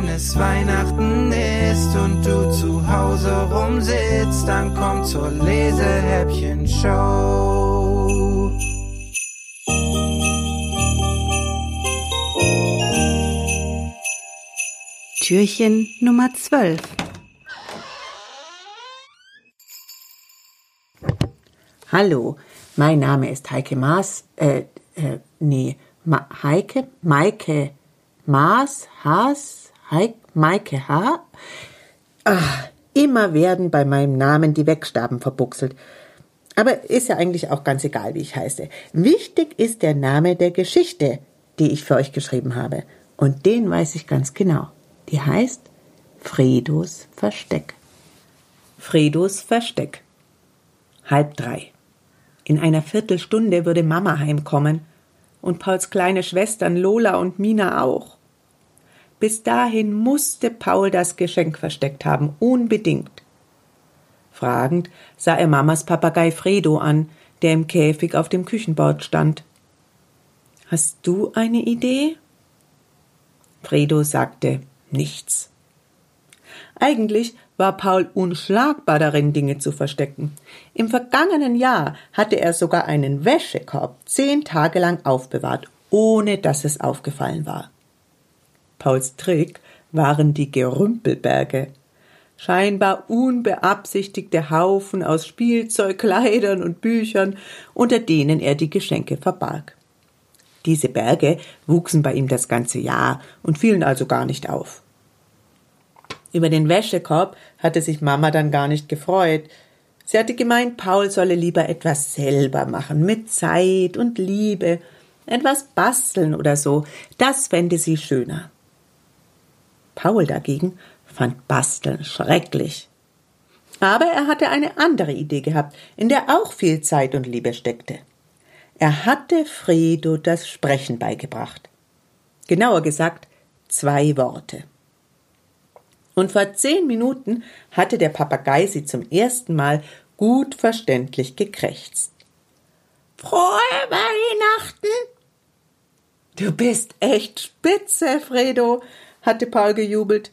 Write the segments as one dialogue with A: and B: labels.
A: wenn es Weihnachten ist und du zu Hause rumsitzt, dann komm zur Lesehäppchen-Show.
B: Türchen Nummer 12.
C: Hallo, mein Name ist Heike Maas, äh, äh, nee, Ma Heike, Maike Maas, Haas, Heik, Maike H. Ach, immer werden bei meinem Namen die Wegstaben verbuchselt. Aber ist ja eigentlich auch ganz egal, wie ich heiße. Wichtig ist der Name der Geschichte, die ich für euch geschrieben habe. Und den weiß ich ganz genau. Die heißt Fredos Versteck. Fredos Versteck. Halb drei. In einer Viertelstunde würde Mama heimkommen und Pauls kleine Schwestern Lola und Mina auch. Bis dahin musste Paul das Geschenk versteckt haben, unbedingt. Fragend sah er Mamas Papagei Fredo an, der im Käfig auf dem Küchenbord stand. Hast du eine Idee? Fredo sagte nichts. Eigentlich war Paul unschlagbar darin, Dinge zu verstecken. Im vergangenen Jahr hatte er sogar einen Wäschekorb zehn Tage lang aufbewahrt, ohne dass es aufgefallen war. Pauls Trick waren die Gerümpelberge. Scheinbar unbeabsichtigte Haufen aus Spielzeug, Kleidern und Büchern, unter denen er die Geschenke verbarg. Diese Berge wuchsen bei ihm das ganze Jahr und fielen also gar nicht auf. Über den Wäschekorb hatte sich Mama dann gar nicht gefreut. Sie hatte gemeint, Paul solle lieber etwas selber machen, mit Zeit und Liebe, etwas basteln oder so, das fände sie schöner. Paul dagegen fand Basteln schrecklich. Aber er hatte eine andere Idee gehabt, in der auch viel Zeit und Liebe steckte. Er hatte Fredo das Sprechen beigebracht. Genauer gesagt, zwei Worte. Und vor zehn Minuten hatte der Papagei sie zum ersten Mal gut verständlich gekrächzt. Frohe Weihnachten! Du bist echt spitze, Fredo, hatte Paul gejubelt.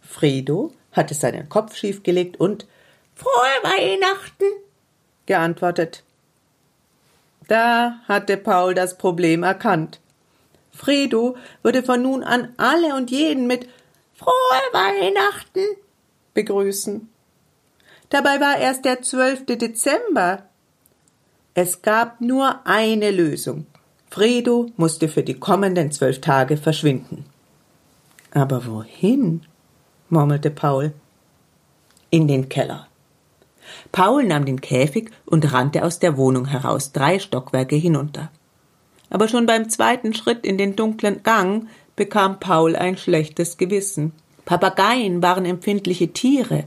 C: Fredo hatte seinen Kopf schiefgelegt und Frohe Weihnachten geantwortet. Da hatte Paul das Problem erkannt. Fredo würde von nun an alle und jeden mit Frohe Weihnachten begrüßen. Dabei war erst der 12. Dezember. Es gab nur eine Lösung. Fredo musste für die kommenden zwölf Tage verschwinden. Aber wohin? murmelte Paul. In den Keller. Paul nahm den Käfig und rannte aus der Wohnung heraus, drei Stockwerke hinunter. Aber schon beim zweiten Schritt in den dunklen Gang bekam Paul ein schlechtes Gewissen. Papageien waren empfindliche Tiere,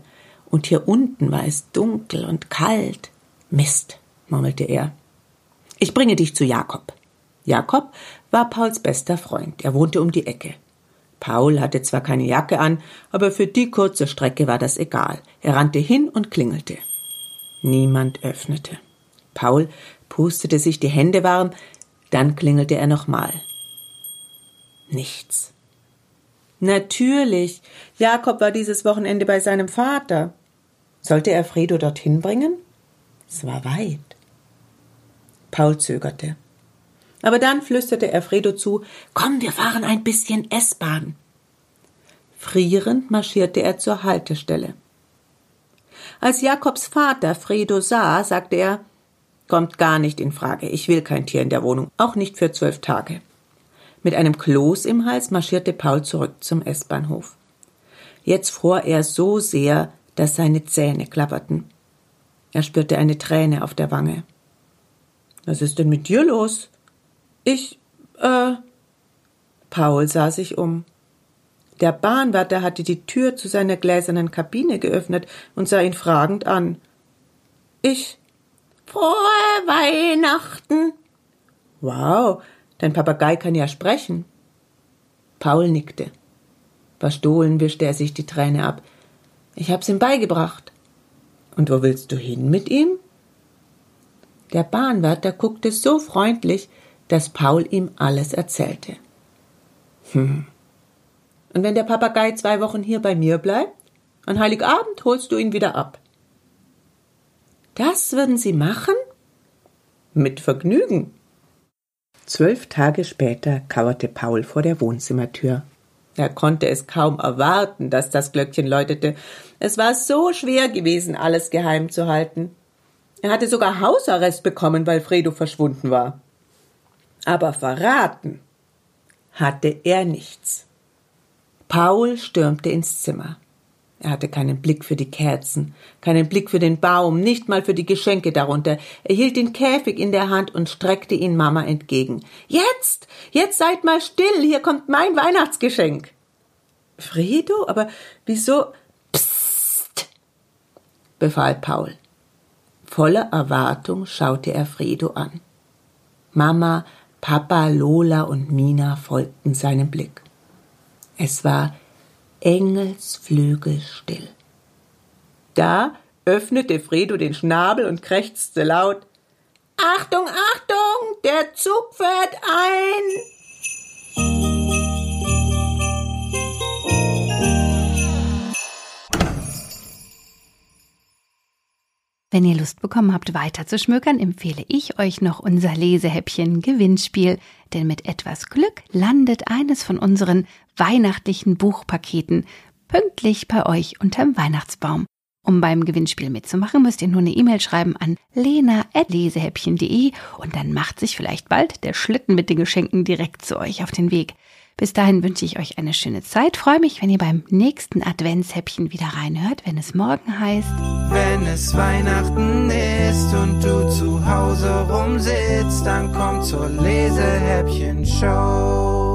C: und hier unten war es dunkel und kalt. Mist, murmelte er. Ich bringe dich zu Jakob. Jakob war Pauls bester Freund. Er wohnte um die Ecke. Paul hatte zwar keine Jacke an, aber für die kurze Strecke war das egal. Er rannte hin und klingelte. Niemand öffnete. Paul pustete sich die Hände warm, dann klingelte er nochmal. Nichts. Natürlich. Jakob war dieses Wochenende bei seinem Vater. Sollte er Fredo dorthin bringen? Es war weit. Paul zögerte. Aber dann flüsterte er Fredo zu Komm, wir fahren ein bisschen S-Bahn. Frierend marschierte er zur Haltestelle. Als Jakobs Vater Fredo sah, sagte er Kommt gar nicht in Frage, ich will kein Tier in der Wohnung, auch nicht für zwölf Tage. Mit einem Kloß im Hals marschierte Paul zurück zum S-Bahnhof. Jetzt fror er so sehr, dass seine Zähne klapperten. Er spürte eine Träne auf der Wange. Was ist denn mit dir los? Ich, äh. Paul sah sich um. Der Bahnwärter hatte die Tür zu seiner gläsernen Kabine geöffnet und sah ihn fragend an. Ich. Frohe Weihnachten. Wow, dein Papagei kann ja sprechen. Paul nickte. Verstohlen wischte er sich die Träne ab. Ich hab's ihm beigebracht. Und wo willst du hin mit ihm? Der Bahnwärter guckte so freundlich, dass Paul ihm alles erzählte. Hm. Und wenn der Papagei zwei Wochen hier bei mir bleibt, an Heiligabend holst du ihn wieder ab. Das würden Sie machen? Mit Vergnügen. Zwölf Tage später kauerte Paul vor der Wohnzimmertür. Er konnte es kaum erwarten, dass das Glöckchen läutete. Es war so schwer gewesen, alles geheim zu halten. Er hatte sogar Hausarrest bekommen, weil Fredo verschwunden war. Aber verraten hatte er nichts. Paul stürmte ins Zimmer. Er hatte keinen Blick für die Kerzen, keinen Blick für den Baum, nicht mal für die Geschenke darunter. Er hielt den Käfig in der Hand und streckte ihn Mama entgegen. Jetzt, jetzt seid mal still, hier kommt mein Weihnachtsgeschenk. Fredo, aber wieso? Psst, befahl Paul. Voller Erwartung schaute er Fredo an. Mama, Papa, Lola und Mina folgten seinem Blick. Es war engelsflügelstill. Da öffnete Fredo den Schnabel und krächzte laut Achtung, Achtung, der Zug fährt ein.
B: Wenn ihr Lust bekommen habt, weiter zu schmökern, empfehle ich euch noch unser Lesehäppchen Gewinnspiel, denn mit etwas Glück landet eines von unseren weihnachtlichen Buchpaketen pünktlich bei euch unterm Weihnachtsbaum. Um beim Gewinnspiel mitzumachen, müsst ihr nur eine E-Mail schreiben an lena.lesehäppchen.de und dann macht sich vielleicht bald der Schlitten mit den Geschenken direkt zu euch auf den Weg. Bis dahin wünsche ich euch eine schöne Zeit. Freue mich, wenn ihr beim nächsten Adventshäppchen wieder reinhört, wenn es morgen heißt.
A: Wenn es Weihnachten ist und du zu Hause rumsitzt, dann komm zur Lesehäppchen-Show.